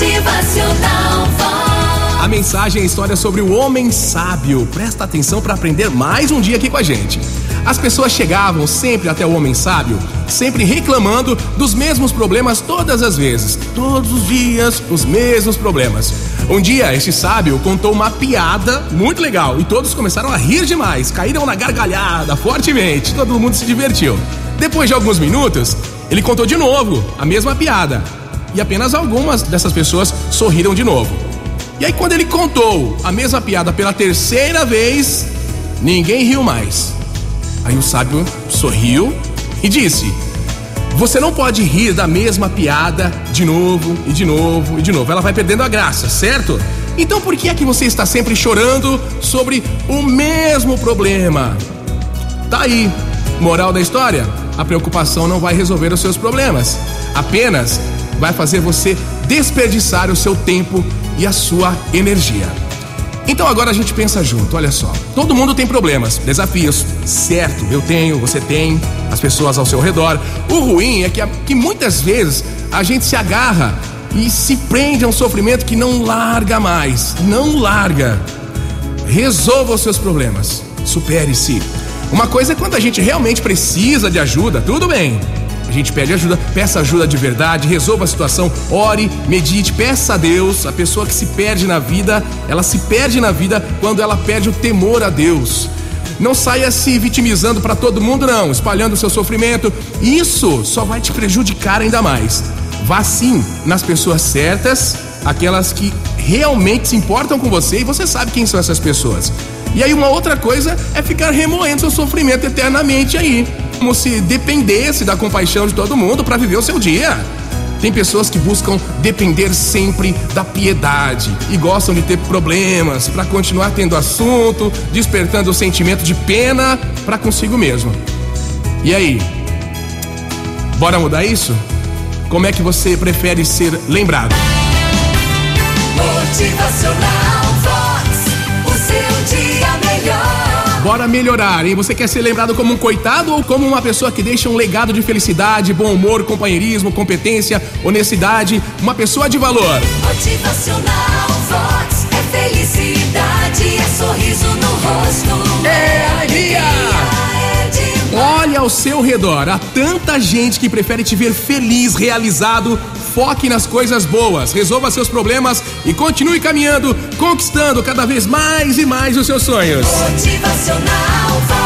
Motivacional. A mensagem é história sobre o homem sábio. Presta atenção para aprender mais um dia aqui com a gente. As pessoas chegavam sempre até o homem sábio, sempre reclamando dos mesmos problemas todas as vezes. Todos os dias, os mesmos problemas. Um dia, este sábio contou uma piada muito legal e todos começaram a rir demais, caíram na gargalhada fortemente, todo mundo se divertiu. Depois de alguns minutos, ele contou de novo a mesma piada e apenas algumas dessas pessoas sorriram de novo. E aí, quando ele contou a mesma piada pela terceira vez, ninguém riu mais. Aí o sábio sorriu e disse: Você não pode rir da mesma piada de novo e de novo e de novo. Ela vai perdendo a graça, certo? Então por que é que você está sempre chorando sobre o mesmo problema? Tá aí. Moral da história: a preocupação não vai resolver os seus problemas. Apenas vai fazer você desperdiçar o seu tempo e a sua energia. Então agora a gente pensa junto, olha só. Todo mundo tem problemas, desafios, certo? Eu tenho, você tem, as pessoas ao seu redor. O ruim é que, que muitas vezes a gente se agarra e se prende a um sofrimento que não larga mais. Não larga. Resolva os seus problemas. Supere-se. Uma coisa é quando a gente realmente precisa de ajuda, tudo bem. A gente pede ajuda, peça ajuda de verdade, resolva a situação, ore, medite, peça a Deus. A pessoa que se perde na vida, ela se perde na vida quando ela perde o temor a Deus. Não saia se vitimizando para todo mundo, não, espalhando o seu sofrimento. Isso só vai te prejudicar ainda mais. Vá sim nas pessoas certas, aquelas que realmente se importam com você e você sabe quem são essas pessoas. E aí uma outra coisa é ficar remoendo seu sofrimento eternamente aí, como se dependesse da compaixão de todo mundo para viver o seu dia. Tem pessoas que buscam depender sempre da piedade e gostam de ter problemas para continuar tendo assunto, despertando o sentimento de pena para consigo mesmo. E aí? Bora mudar isso? Como é que você prefere ser lembrado? Motivacional Bora melhorar, hein? Você quer ser lembrado como um coitado ou como uma pessoa que deixa um legado de felicidade, bom humor, companheirismo, competência, honestidade, uma pessoa de valor? Motivacional ao seu redor, há tanta gente que prefere te ver feliz, realizado. Foque nas coisas boas, resolva seus problemas e continue caminhando, conquistando cada vez mais e mais os seus sonhos. Motivacional.